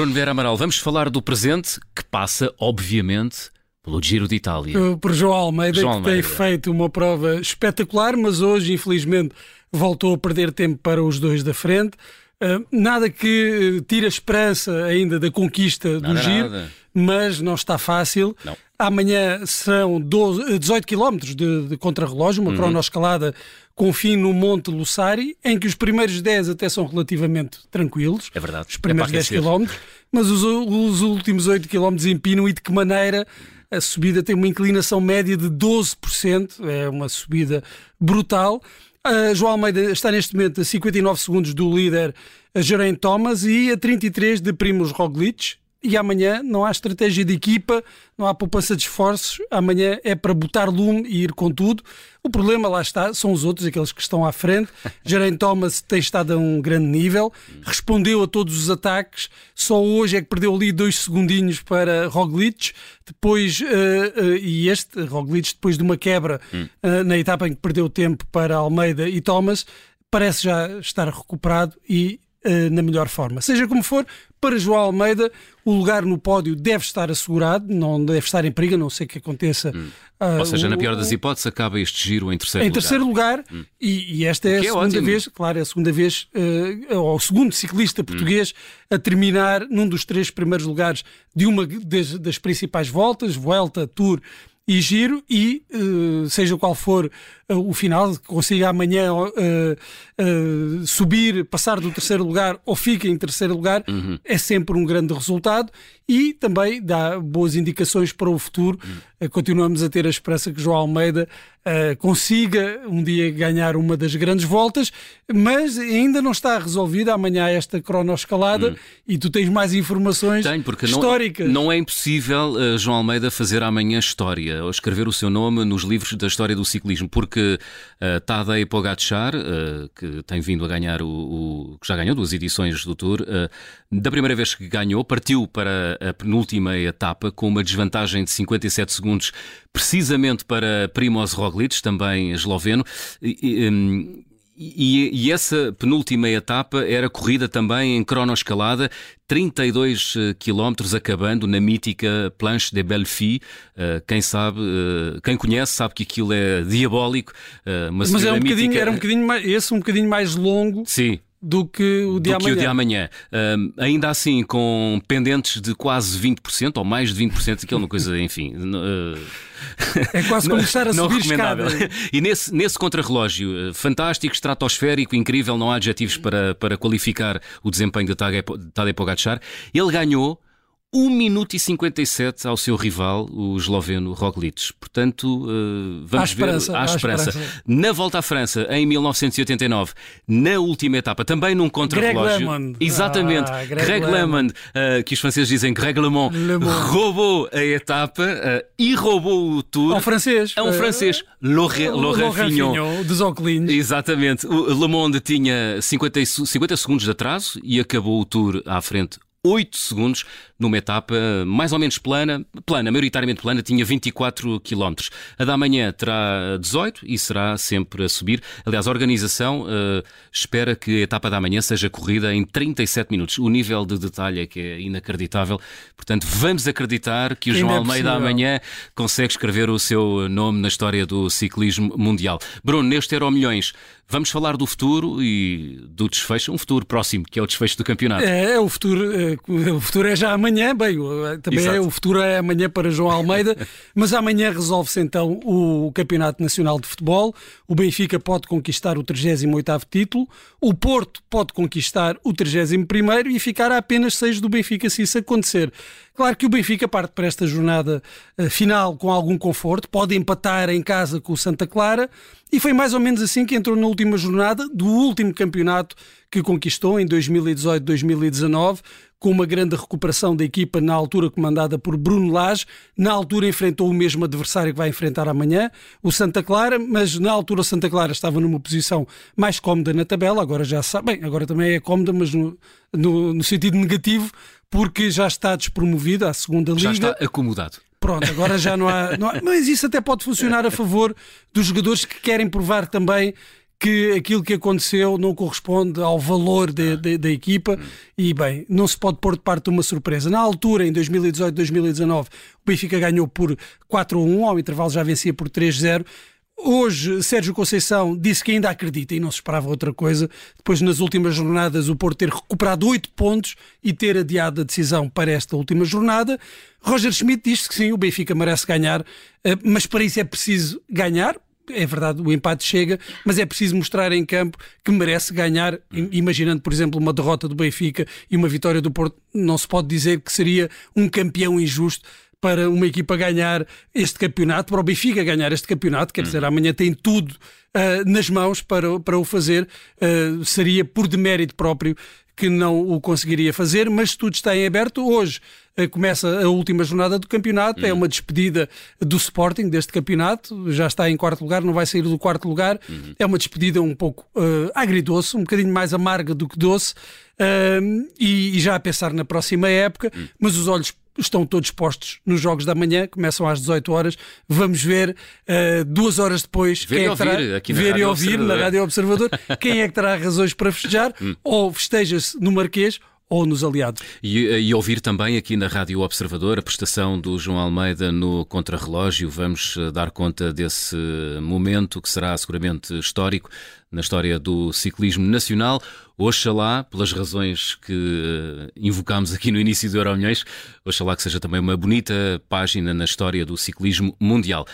Bruno Vieira Amaral, vamos falar do presente que passa, obviamente, pelo Giro de Itália. Por João Almeida, João que Almeida. tem feito uma prova espetacular, mas hoje, infelizmente, voltou a perder tempo para os dois da frente. Uh, nada que uh, tire a esperança ainda da conquista do Nada, Giro, nada. mas não está fácil. Não. Amanhã serão 12, 18 km de, de contrarrelógio, Uhum. uma cronoescalada com fim no Monte Lussari, em que os primeiros 10 até são relativamente tranquilos. É verdade. Os primeiros É para 10 aquecer. km, mas os, os últimos 8 km empinam e de que maneira a subida tem uma inclinação média de 12%, é uma subida brutal. A João Almeida está neste momento a 59 segundos do líder Geraint Thomas e a 33 de Primoz Roglic. E amanhã não há estratégia de equipa, não há poupança de esforços. Amanhã é para botar lume e ir com tudo. O problema, lá está, são os outros, aqueles que estão à frente. Geraint Thomas tem estado a um grande nível, respondeu a todos os ataques. Só hoje é que perdeu ali dois segundinhos para Roglic. Depois, eh, eh, e este, Roglic, depois de uma quebra eh, na etapa em que perdeu tempo para Almeida e Thomas, parece já estar recuperado e na melhor forma. Seja como for, para João Almeida, o lugar no pódio deve estar assegurado, não deve estar em perigo, a não sei que aconteça. ah, Ou seja, o- na pior das hipóteses, acaba este giro em terceiro em lugar. terceiro lugar, e, e esta é a é segunda ótimo. vez, claro, é a segunda vez, eh, ou o segundo ciclista português a terminar num dos três primeiros lugares de uma das, das principais voltas, Vuelta, Tour e Giro, e eh, seja qual for eh, o final, que consiga amanhã eh, subir, passar do terceiro lugar ou fica em terceiro lugar, é sempre um grande resultado e também dá boas indicações para o futuro. Eh, continuamos a ter a esperança que João Almeida eh, consiga um dia ganhar uma das grandes voltas, mas ainda não está resolvida. Amanhã há esta cronoescalada e tu tens mais informações Tenho, porque não, históricas. não é impossível uh, João Almeida fazer amanhã história ou escrever o seu nome nos livros da história do ciclismo, porque uh, Tadej Pogacar, uh, que tem vindo a ganhar o, o- que já ganhou duas edições do Tour, uh, da primeira vez que ganhou, partiu para a penúltima etapa com uma desvantagem de 57 segundos, precisamente para Primoz Roglic, também esloveno. E- e, um, e, essa penúltima etapa era corrida também em cronoescalada, 32 eh, quilómetros acabando na mítica Planche de Belfi. Eh, Quem sabe, eh, quem conhece sabe que aquilo é diabólico. Uma Mas subida é um bocadinho, mítica- era um bocadinho mais, esse um bocadinho mais longo Sim, do que o de que o de amanhã. amanhã. Ahm, ainda assim, com pendentes de quase 20%, ou mais de 20%, aquilo é uma coisa, enfim. eh, É quase como estar a não subir escada. E nesse, nesse contrarrelógio, eh, fantástico, estratosférico, incrível, não há adjetivos para, para qualificar o desempenho de Tadej Pogacar. Ele ganhou 1 minuto e 57 ao seu rival, o esloveno Roglic. Portanto, eh, vamos esperança, ver. Há há esperança. esperança. Na volta à França, em 1989, na última etapa, também num contrarrelógio. LeMond. Exatamente. Ah, Greg Greg LeMond. Eh, que os franceses dizem Greg LeMond, roubou a etapa eh, e roubou o Tour. Ao francês. É um francês, Laurent, Fignon. Dos Oclins. Exatamente. O Le Monde tinha 50, e su- 50 segundos de atraso e acabou o Tour à frente 8 segundos numa etapa mais ou menos plana, plana, maioritariamente plana, tinha 24 km. A da manhã terá 18 e será sempre a subir. Aliás, a organização eh, espera que a etapa da manhã seja corrida em 37 minutos. O nível de detalhe é que é inacreditável. Portanto, vamos acreditar que o Ainda João é Almeida possível. amanhã consegue escrever o seu nome na história do ciclismo mundial. Bruno, neste Euro Milhões, vamos falar do futuro e do desfecho, um futuro próximo, que é o desfecho do campeonato. É, o futuro, é, o futuro é já amanhã, bem, o- também é, o futuro é amanhã para João Almeida, mas amanhã resolve-se então o Campeonato Nacional de Futebol. O Benfica pode conquistar o 38º título, o Porto pode conquistar o 31º e ficar a apenas 6 do Benfica se isso acontecer. Claro que o Benfica parte para esta jornada eh, final com algum conforto, pode empatar em casa com o Santa Clara. E foi mais ou menos assim que entrou na última jornada do último campeonato que conquistou em 2018-2019, com uma grande recuperação da equipa na altura comandada por Bruno Lage. Na altura enfrentou o mesmo adversário que vai enfrentar amanhã, o Santa Clara, mas na altura o Santa Clara estava numa posição mais cómoda na tabela, agora já sabe, bem, agora também é cómoda, mas no, no, no sentido negativo, porque já está despromovido à segunda Já liga. está acomodado. Pronto, agora já não há, não há- Mas isso até pode funcionar a favor dos jogadores que querem provar também que aquilo que aconteceu não corresponde ao valor de, de, da equipa e, bem, não se pode pôr de parte uma surpresa. Na altura, em 2018, 2019, o Benfica ganhou por 4-1, ao intervalo já vencia por 3-0. Hoje, Sérgio Conceição disse que ainda acredita e não se esperava outra coisa. Depois, nas últimas jornadas, o Porto ter recuperado oito pontos e ter adiado a decisão para esta última jornada. Roger Schmidt disse que sim, o Benfica merece ganhar, eh, mas para isso é preciso ganhar, é verdade, o empate chega, mas é preciso mostrar em campo que merece ganhar. Imaginando, por exemplo, uma derrota do Benfica e uma vitória do Porto, não se pode dizer que seria um campeão injusto para uma equipa ganhar este campeonato, para o Benfica ganhar este campeonato, quer dizer, amanhã tem tudo uh, nas mãos para, para o fazer, uh, seria por demérito próprio que não o conseguiria fazer, mas tudo está em aberto. Hoje começa a última jornada do campeonato, é uma despedida do Sporting deste campeonato, já está em quarto lugar, não vai sair do quarto lugar, uhum. é uma despedida um pouco agridoce, um bocadinho mais amarga do que doce, e, e, já a pensar na próxima época, uhum. mas os olhos estão todos postos nos Jogos da Manhã, começam às 18 horas. Vamos ver uh, duas horas depois ver quem é que terá, aqui ver e ouvir na Rádio Observador quem é que terá razões para festejar, hum. ou festeja-se no Marquês ou nos aliados. E, eh, e, ouvir também aqui na Rádio Observador a prestação do João Almeida no contrarrelógio. Vamos eh, dar conta desse momento que será seguramente histórico na história do ciclismo nacional. Oxalá, pelas razões que uh, invocámos aqui no início do Euromilhões, oxalá que seja também uma bonita página na história do ciclismo mundial.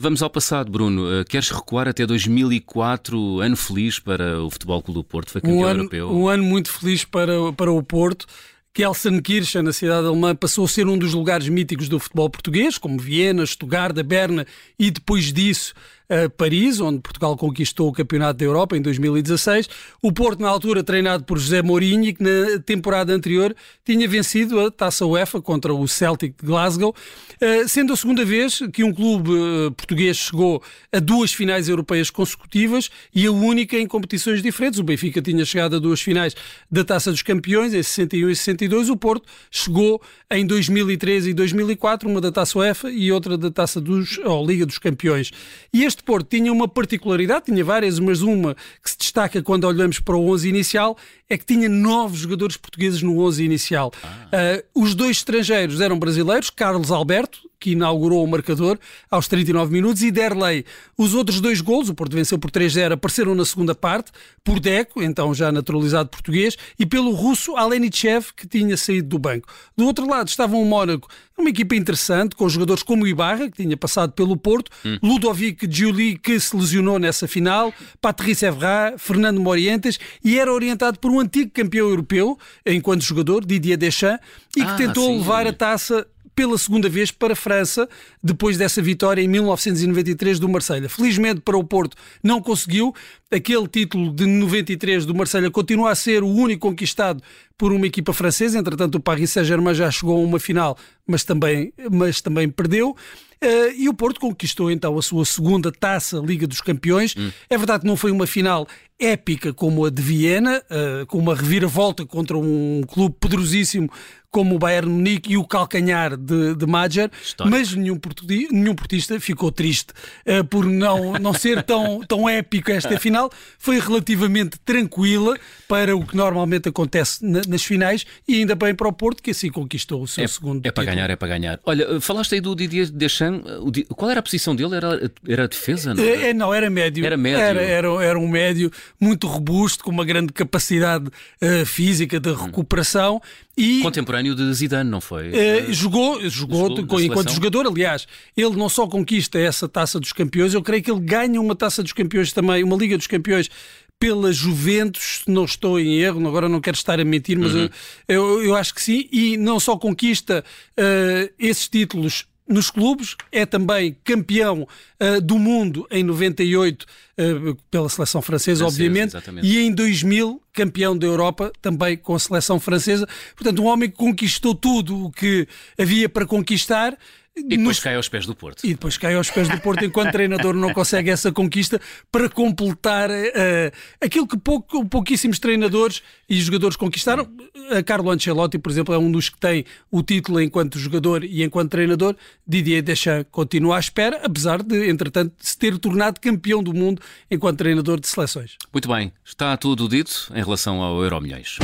Vamos ao passado, Bruno. Uh, queres recuar até 2004, ano feliz para o Futebol Clube do Porto? Foi campeão um ano, europeu. Um ano muito feliz para, para o Porto. Gelsenkirchen, na cidade alemã, passou a ser um dos lugares míticos do futebol português, como Viena, Stuttgart, Berna e depois disso Paris, onde Portugal conquistou o Campeonato da Europa em 2016. O Porto, na altura, treinado por José Mourinho, que na temporada anterior tinha vencido a Taça UEFA contra o Celtic de Glasgow, eh, sendo a segunda vez que um clube eh, português chegou a duas finais europeias consecutivas e a única em competições diferentes. O Benfica tinha chegado a duas finais da Taça dos Campeões em 61 e 62. O Porto chegou em 2013 e 2004, uma da Taça UEFA e outra da Taça dos, ou Liga dos Campeões. E este este Porto tinha uma particularidade, tinha várias, mas uma que se destaca quando olhamos para o 11 inicial é que tinha nove jogadores portugueses no 11 inicial. Ah. Uh, os dois estrangeiros eram brasileiros, Carlos Alberto, que inaugurou o marcador aos 39 minutos, e Derlei. Os outros dois golos, o Porto venceu por 3-0, apareceram na segunda parte, por Deco, então já naturalizado português, e pelo russo Alenichev, que tinha saído do banco. Do outro lado estava o Mónaco, uma equipa interessante, com jogadores como Ibarra, que tinha passado pelo Porto, hum. Ludovic Giuli, que se lesionou nessa final, Patrice Evra, Fernando Morientes, e era orientado por um antigo campeão europeu, enquanto jogador, Didier Deschamps, e que ah, tentou sim. levar a taça pela segunda vez para a França, depois dessa vitória em 1993 do Marselha. Felizmente para o Porto não conseguiu. Aquele título de 93 do Marselha continua a ser o único conquistado por uma equipa francesa. Entretanto, o Paris Saint-Germain já chegou a uma final, mas também, mas também perdeu. Uh, e o Porto conquistou então a sua segunda taça Liga dos Campeões. Hum. É verdade que não foi uma final épica como a de Viena, uh, com uma reviravolta contra um clube poderosíssimo como o Bayern Munique e o calcanhar de, de Madger, mas nenhum, nenhum portista ficou triste uh, por não, não ser tão, tão épico esta final. Foi relativamente tranquila para o que normalmente acontece na, nas finais e ainda bem para o Porto, que assim conquistou o seu é, segundo É para ganhar, é para ganhar. Olha, falaste aí do Didier Deschamps, qual era a posição dele? Era, era defesa? Não era? É, não, era médio. Era médio. Era, era, era um médio muito robusto, com uma grande capacidade uh, física de recuperação. E, Contemporâneo de Zidane, não foi? Uh, jogou, jogou, jogou enquanto jogador, aliás. Ele não só conquista essa taça dos campeões, eu creio que ele ganha uma taça dos campeões também, uma Liga dos Campeões pela Juventus, não estou em erro, agora não quero estar a mentir, mas uhum. eu, eu, eu, acho que sim, e não só conquista uh, esses títulos nos clubes, é também campeão uh, do mundo em 98 uh, pela seleção francesa, obviamente, exatamente. e em 2000 campeão da Europa também com a seleção francesa. Portanto, um homem que conquistou tudo o que havia para conquistar E depois cai aos pés do Porto. E depois cai aos pés do Porto enquanto treinador não consegue essa conquista para completar uh, aquilo que pouco, pouquíssimos treinadores e jogadores conquistaram. A Carlo Ancelotti, por exemplo, é um dos que tem o título enquanto jogador e enquanto treinador. Didier Deschamps continua à espera, apesar de, entretanto, se ter tornado campeão do mundo enquanto treinador de seleções. Muito bem, está tudo dito em relação ao Euro Milhões.